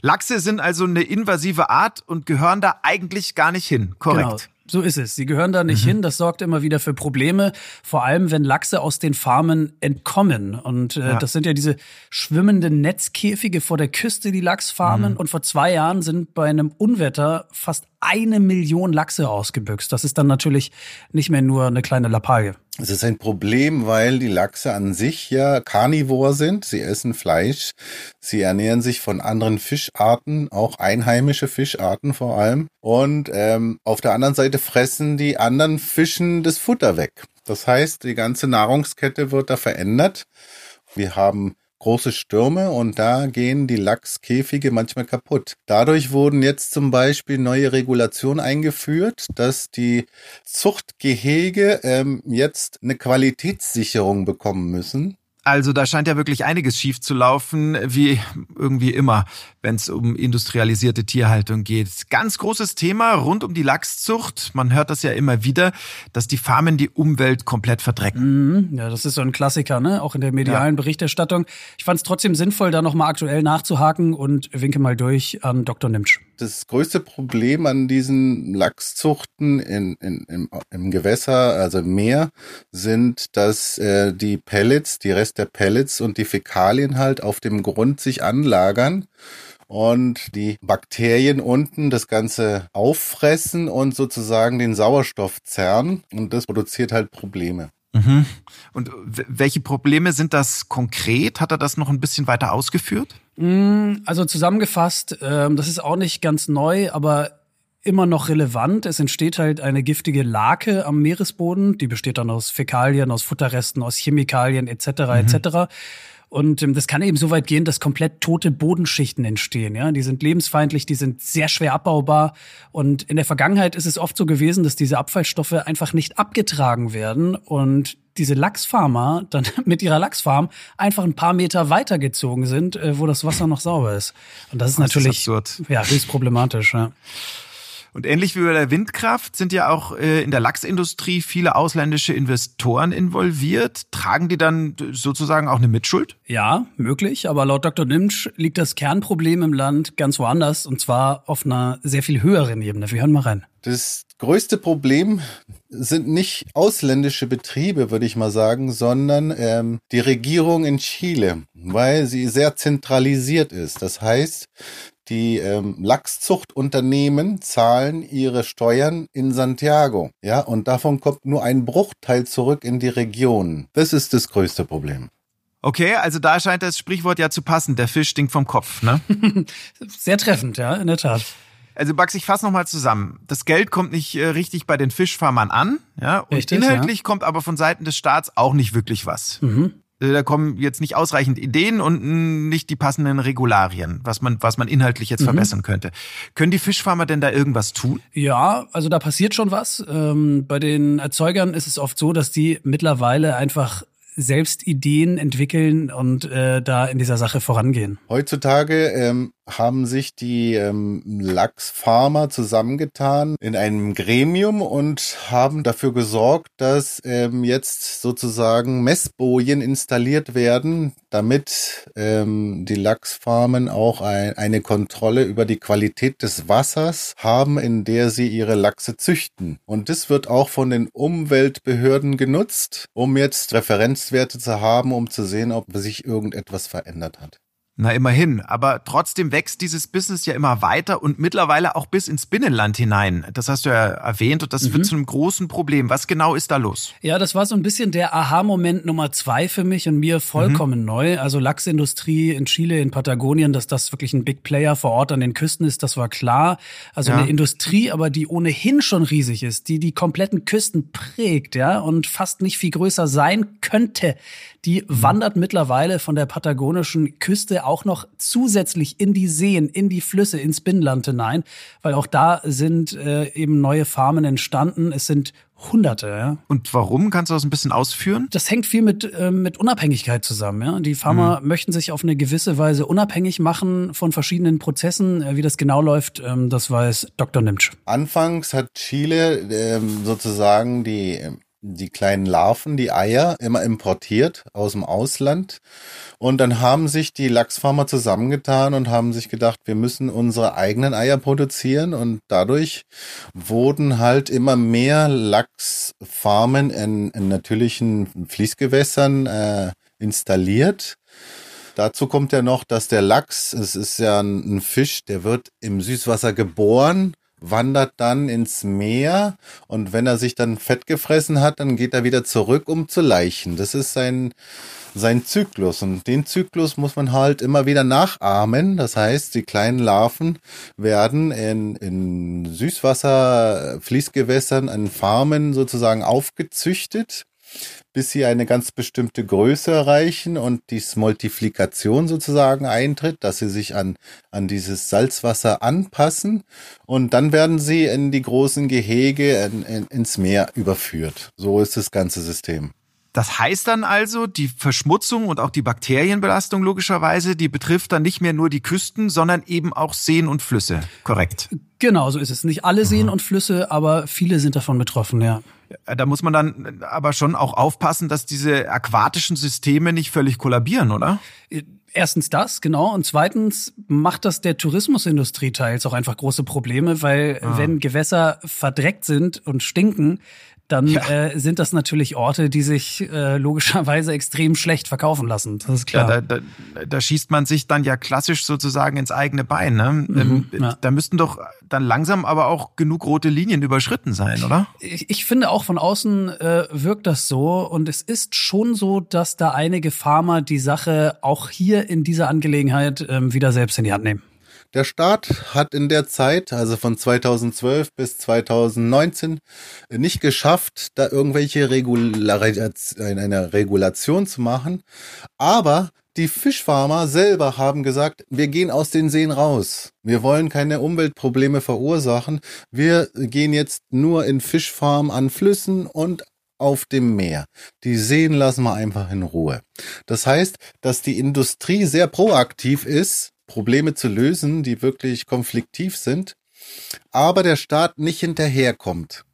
Lachse sind also eine invasive Art und gehören da eigentlich gar nicht hin, korrekt? Genau. So ist es. Sie gehören da nicht mhm. hin. Das sorgt immer wieder für Probleme. Vor allem, wenn Lachse aus den Farmen entkommen. Und äh, ja. das sind ja diese schwimmenden Netzkäfige vor der Küste, die Lachsfarmen. Mhm. Und vor zwei Jahren sind bei einem Unwetter fast eine Million Lachse ausgebüxt. Das ist dann natürlich nicht mehr nur eine kleine Lappalie. Es ist ein Problem, weil die Lachse an sich ja Karnivor sind. Sie essen Fleisch. Sie ernähren sich von anderen Fischarten, auch einheimische Fischarten vor allem. Und ähm, auf der anderen Seite fressen die anderen Fischen das Futter weg. Das heißt, die ganze Nahrungskette wird da verändert. Wir haben große Stürme und da gehen die Lachskäfige manchmal kaputt. Dadurch wurden jetzt zum Beispiel neue Regulationen eingeführt, dass die Zuchtgehege ähm, jetzt eine Qualitätssicherung bekommen müssen. Also da scheint ja wirklich einiges schief zu laufen, wie irgendwie immer, wenn es um industrialisierte Tierhaltung geht. Ganz großes Thema rund um die Lachszucht. Man hört das ja immer wieder, dass die Farmen die Umwelt komplett verdrecken. Mhm, ja, das ist so ein Klassiker, ne? Auch in der medialen ja. Berichterstattung. Ich fand es trotzdem sinnvoll, da nochmal aktuell nachzuhaken und winke mal durch an Dr. Nimtsch. Das größte Problem an diesen Lachszuchten in, in, im, im Gewässer, also im Meer, sind, dass äh, die Pellets, die Rest der Pellets und die Fäkalien halt auf dem Grund sich anlagern und die Bakterien unten das Ganze auffressen und sozusagen den Sauerstoff zerren und das produziert halt Probleme. Mhm. Und welche Probleme sind das konkret? Hat er das noch ein bisschen weiter ausgeführt? Mm, also zusammengefasst, ähm, das ist auch nicht ganz neu, aber immer noch relevant. Es entsteht halt eine giftige Lake am Meeresboden, die besteht dann aus Fäkalien, aus Futterresten, aus Chemikalien etc. Mhm. etc. Und ähm, das kann eben so weit gehen, dass komplett tote Bodenschichten entstehen. Ja, die sind lebensfeindlich, die sind sehr schwer abbaubar. Und in der Vergangenheit ist es oft so gewesen, dass diese Abfallstoffe einfach nicht abgetragen werden und diese Lachsfarmer dann mit ihrer Lachsfarm einfach ein paar Meter weitergezogen sind, äh, wo das Wasser noch sauber ist. Und das ist das natürlich ist ja höchst problematisch. Ja. Und ähnlich wie bei der Windkraft sind ja auch äh, in der Lachsindustrie viele ausländische Investoren involviert. Tragen die dann sozusagen auch eine Mitschuld? Ja, möglich. Aber laut Dr. Nimsch liegt das Kernproblem im Land ganz woanders und zwar auf einer sehr viel höheren Ebene. Wir hören mal rein. Das größte Problem sind nicht ausländische Betriebe, würde ich mal sagen, sondern ähm, die Regierung in Chile, weil sie sehr zentralisiert ist. Das heißt, die ähm, Lachszuchtunternehmen zahlen ihre Steuern in Santiago. Ja, und davon kommt nur ein Bruchteil zurück in die Region. Das ist das größte Problem. Okay, also da scheint das Sprichwort ja zu passen. Der Fisch stinkt vom Kopf, ne? Sehr treffend, ja, in der Tat. Also Bax, ich fasse nochmal zusammen. Das Geld kommt nicht äh, richtig bei den Fischfarmern an, ja, und richtig, inhaltlich ja. kommt aber von Seiten des Staats auch nicht wirklich was. Mhm. Äh, da kommen jetzt nicht ausreichend Ideen und nicht die passenden Regularien, was man, was man inhaltlich jetzt mhm. verbessern könnte. Können die Fischfarmer denn da irgendwas tun? Ja, also da passiert schon was. Ähm, bei den Erzeugern ist es oft so, dass die mittlerweile einfach selbst Ideen entwickeln und äh, da in dieser Sache vorangehen. Heutzutage ähm, haben sich die ähm, Lachsfarmer zusammengetan in einem Gremium und haben dafür gesorgt, dass ähm, jetzt sozusagen Messbojen installiert werden, damit ähm, die Lachsfarmen auch ein, eine Kontrolle über die Qualität des Wassers haben, in der sie ihre Lachse züchten. Und das wird auch von den Umweltbehörden genutzt, um jetzt Referenzwerte zu haben, um zu sehen, ob sich irgendetwas verändert hat. Na, immerhin. Aber trotzdem wächst dieses Business ja immer weiter und mittlerweile auch bis ins Binnenland hinein. Das hast du ja erwähnt und das mhm. wird zu einem großen Problem. Was genau ist da los? Ja, das war so ein bisschen der Aha-Moment Nummer zwei für mich und mir vollkommen mhm. neu. Also Lachsindustrie in Chile, in Patagonien, dass das wirklich ein Big Player vor Ort an den Küsten ist, das war klar. Also ja. eine Industrie, aber die ohnehin schon riesig ist, die die kompletten Küsten prägt, ja, und fast nicht viel größer sein könnte die wandert mittlerweile von der patagonischen Küste auch noch zusätzlich in die Seen, in die Flüsse, ins Binnenland hinein, weil auch da sind äh, eben neue Farmen entstanden. Es sind Hunderte, ja. Und warum? Kannst du das ein bisschen ausführen? Das hängt viel mit, äh, mit Unabhängigkeit zusammen, ja. Die Farmer mhm. möchten sich auf eine gewisse Weise unabhängig machen von verschiedenen Prozessen. Äh, wie das genau läuft, ähm, das weiß Dr. Nimtsch. Anfangs hat Chile ähm, sozusagen die ähm, die kleinen Larven, die Eier, immer importiert aus dem Ausland. Und dann haben sich die Lachsfarmer zusammengetan und haben sich gedacht, wir müssen unsere eigenen Eier produzieren. Und dadurch wurden halt immer mehr Lachsfarmen in, in natürlichen Fließgewässern äh, installiert. Dazu kommt ja noch, dass der Lachs, es ist ja ein Fisch, der wird im Süßwasser geboren wandert dann ins Meer und wenn er sich dann fett gefressen hat, dann geht er wieder zurück, um zu leichen. Das ist sein, sein Zyklus und den Zyklus muss man halt immer wieder nachahmen. Das heißt, die kleinen Larven werden in, in Süßwasser, Fließgewässern, an Farmen sozusagen aufgezüchtet bis sie eine ganz bestimmte Größe erreichen und die Multiplikation sozusagen eintritt, dass sie sich an, an dieses Salzwasser anpassen und dann werden sie in die großen Gehege in, in, ins Meer überführt. So ist das ganze System. Das heißt dann also, die Verschmutzung und auch die Bakterienbelastung logischerweise, die betrifft dann nicht mehr nur die Küsten, sondern eben auch Seen und Flüsse. Korrekt. Genau, so ist es. Nicht alle Seen und Flüsse, aber viele sind davon betroffen, ja. Da muss man dann aber schon auch aufpassen, dass diese aquatischen Systeme nicht völlig kollabieren, oder? Erstens das, genau. Und zweitens macht das der Tourismusindustrie teils auch einfach große Probleme, weil ah. wenn Gewässer verdreckt sind und stinken, dann ja. äh, sind das natürlich Orte, die sich äh, logischerweise extrem schlecht verkaufen lassen. Das ist klar. Ja, da, da, da schießt man sich dann ja klassisch sozusagen ins eigene Bein. Ne? Mhm, ähm, ja. Da müssten doch dann langsam aber auch genug rote Linien überschritten sein, oder? Ich, ich finde auch von außen äh, wirkt das so und es ist schon so, dass da einige Farmer die Sache auch hier in dieser Angelegenheit äh, wieder selbst in die Hand nehmen. Der Staat hat in der Zeit, also von 2012 bis 2019, nicht geschafft, da irgendwelche Regular eine Regulation zu machen. Aber die Fischfarmer selber haben gesagt, wir gehen aus den Seen raus. Wir wollen keine Umweltprobleme verursachen. Wir gehen jetzt nur in Fischfarmen an Flüssen und auf dem Meer. Die Seen lassen wir einfach in Ruhe. Das heißt, dass die Industrie sehr proaktiv ist Probleme zu lösen, die wirklich konfliktiv sind, aber der Staat nicht hinterherkommt.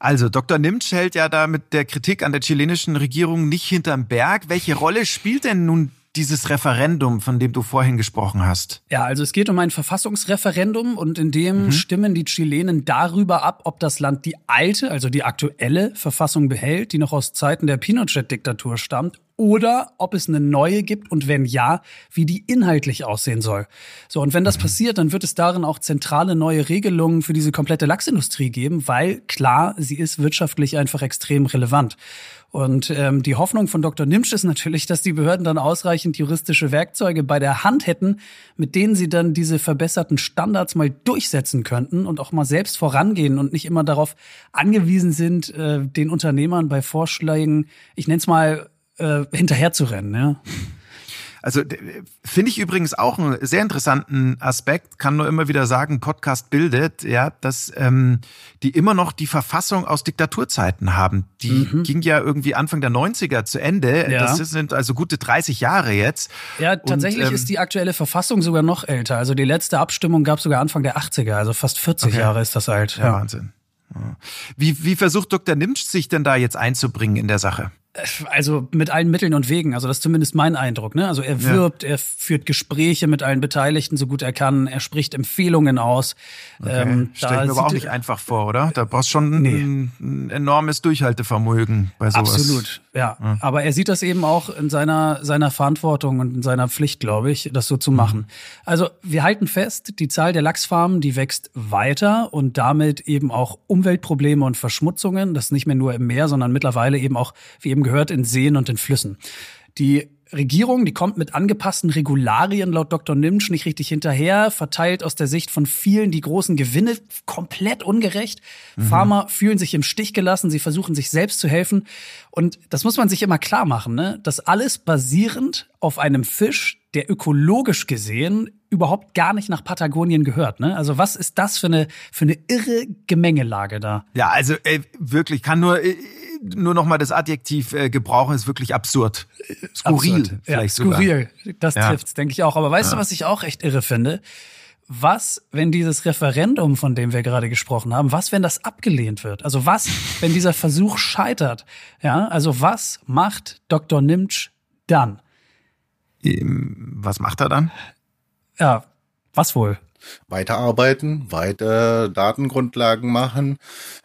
Also, Dr. Nimtsch hält ja da mit der Kritik an der chilenischen Regierung nicht hinterm Berg. Welche Rolle spielt denn nun dieses Referendum, von dem du vorhin gesprochen hast? Ja, also es geht um ein Verfassungsreferendum und in dem mhm. stimmen die Chilenen darüber ab, ob das Land die alte, also die aktuelle Verfassung behält, die noch aus Zeiten der Pinochet-Diktatur stammt, oder ob es eine neue gibt und wenn ja, wie die inhaltlich aussehen soll. So, und wenn das mhm. passiert, dann wird es darin auch zentrale neue Regelungen für diese komplette Lachsindustrie geben, weil klar, sie ist wirtschaftlich einfach extrem relevant. Und ähm, die Hoffnung von Dr. Nimsch ist natürlich, dass die Behörden dann ausreichend juristische Werkzeuge bei der Hand hätten, mit denen sie dann diese verbesserten Standards mal durchsetzen könnten und auch mal selbst vorangehen und nicht immer darauf angewiesen sind, äh, den Unternehmern bei Vorschlägen, ich nenne es mal, äh, hinterherzurennen. Ja. Also finde ich übrigens auch einen sehr interessanten Aspekt, kann nur immer wieder sagen, Podcast bildet, ja, dass ähm, die immer noch die Verfassung aus Diktaturzeiten haben. Die mhm. ging ja irgendwie Anfang der 90er zu Ende. Ja. Das sind also gute 30 Jahre jetzt. Ja, tatsächlich Und, ähm, ist die aktuelle Verfassung sogar noch älter. Also die letzte Abstimmung gab sogar Anfang der 80er, also fast 40 okay. Jahre ist das alt. Ja, ja Wahnsinn. Wie, wie versucht Dr. Nimsch sich denn da jetzt einzubringen in der Sache? Also mit allen Mitteln und Wegen. Also das ist zumindest mein Eindruck. Ne? Also er wirbt, ja. er führt Gespräche mit allen Beteiligten, so gut er kann. Er spricht Empfehlungen aus. Okay. Ähm, Stell mir aber auch nicht einfach vor, oder? Da brauchst schon nee. ein, ein, enormes Durchhaltevermögen bei sowas. Absolut, ja. ja. Aber er sieht das eben auch in seiner, seiner Verantwortung und in seiner Pflicht, glaube ich, das so zu mhm. machen. Also wir halten fest, die Zahl der Lachsfarmen, die wächst weiter und damit eben auch Umweltprobleme und Verschmutzungen. Das nicht mehr nur im Meer, sondern mittlerweile eben auch, wie eben gehört, in Seen und in Flüssen. Die Regierung, die kommt mit angepassten Regularien laut Dr. Nimsch nicht richtig hinterher, verteilt aus der Sicht von vielen die großen Gewinne komplett ungerecht. Mhm. Farmer fühlen sich im Stich gelassen, sie versuchen sich selbst zu helfen. Und das muss man sich immer klar machen, ne? Das alles basierend auf einem Fisch, der ökologisch gesehen überhaupt gar nicht nach Patagonien gehört. Ne? Also was ist das für eine für eine irre Gemengelage da? Ja, also ey, wirklich kann nur nur noch mal das Adjektiv äh, gebrauchen, ist wirklich absurd. Skurril absurd. vielleicht ja, Skurril, sogar. das ja. trifft's, denke ich auch. Aber weißt ja. du, was ich auch echt irre finde? Was, wenn dieses Referendum, von dem wir gerade gesprochen haben, was, wenn das abgelehnt wird? Also was, wenn dieser Versuch scheitert? Ja, also was macht Dr. Nimtsch dann? Ähm, was macht er dann? Ja, was wohl? Weiterarbeiten, weiter Datengrundlagen machen,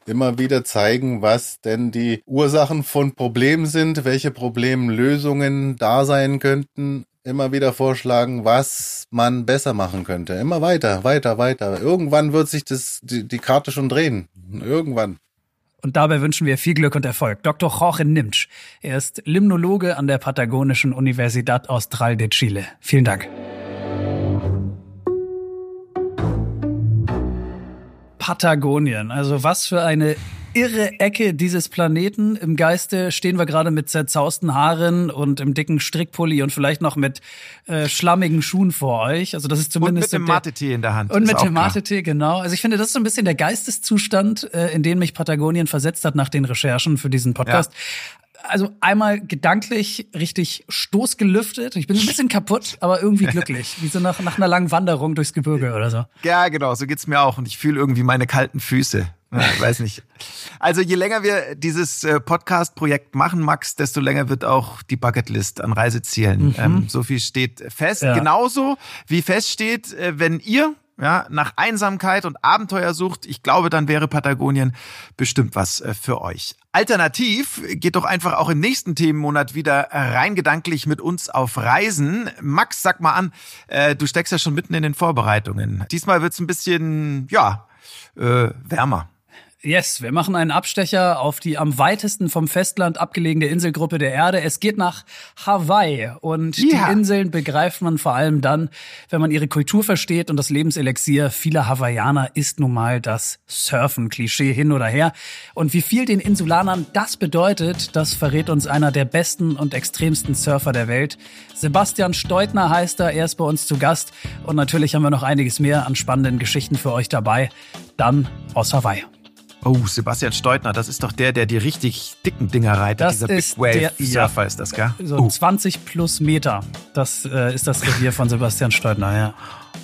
immer wieder zeigen, was denn die Ursachen von Problemen sind, welche Problemlösungen da sein könnten, immer wieder vorschlagen, was man besser machen könnte. Immer weiter, weiter, weiter. Irgendwann wird sich das, die, die Karte schon drehen. Irgendwann. Und dabei wünschen wir viel Glück und Erfolg. Dr. Jorge Nimsch. Er ist Limnologe an der Patagonischen Universidad Austral de Chile. Vielen Dank. Patagonien. Also was für eine irre Ecke dieses Planeten. Im Geiste stehen wir gerade mit zerzausten Haaren und im dicken Strickpulli und vielleicht noch mit äh, schlammigen Schuhen vor euch. Also das ist zumindest und mit dem Mate-Tee in der Hand. Und mit dem Mate-Tee, genau. Also ich finde, das ist so ein bisschen der Geisteszustand, äh, in den mich Patagonien versetzt hat nach den Recherchen für diesen Podcast. Ja also einmal gedanklich richtig stoßgelüftet. Ich bin ein bisschen kaputt, aber irgendwie glücklich. Wie so nach, nach einer langen Wanderung durchs Gebirge oder so. Ja, genau, so geht's mir auch. Und ich fühle irgendwie meine kalten Füße. Ich weiß nicht. Also je länger wir dieses äh, Podcast-Projekt machen, Max, desto länger wird auch die Bucketlist an Reisezielen. Mhm. Ähm, so viel steht fest. Ja. Genauso wie feststeht, äh, wenn ihr ja, nach Einsamkeit und Abenteuer sucht, ich glaube, dann wäre Patagonien bestimmt was äh, für euch. Alternativ geht doch einfach auch im nächsten Themenmonat wieder rein gedanklich mit uns auf Reisen. Max, sag mal an, äh, du steckst ja schon mitten in den Vorbereitungen. Diesmal wird's ein bisschen, ja, äh, wärmer. Yes, wir machen einen Abstecher auf die am weitesten vom Festland abgelegene Inselgruppe der Erde. Es geht nach Hawaii und yeah. die Inseln begreift man vor allem dann, wenn man ihre Kultur versteht und das Lebenselixier vieler Hawaiianer ist nun mal das Surfen, Klischee hin oder her. Und wie viel den Insulanern das bedeutet, das verrät uns einer der besten und extremsten Surfer der Welt. Sebastian Steutner heißt er, er ist bei uns zu Gast und natürlich haben wir noch einiges mehr an spannenden Geschichten für euch dabei. Dann aus Hawaii. Oh, Sebastian Steutner, das ist doch der, der die richtig dicken Dinger reitet. Das Dieser ist Big Wave der, Surfer ja, ist das, gell? So uh. 20 plus Meter. Das äh, ist das Revier von Sebastian Steutner, ja.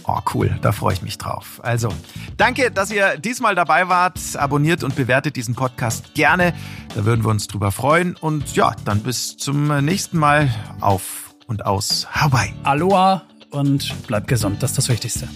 Oh, cool. Da freue ich mich drauf. Also, danke, dass ihr diesmal dabei wart. Abonniert und bewertet diesen Podcast gerne. Da würden wir uns drüber freuen. Und ja, dann bis zum nächsten Mal auf und aus Hawaii. Aloha und bleibt gesund. Das ist das Wichtigste.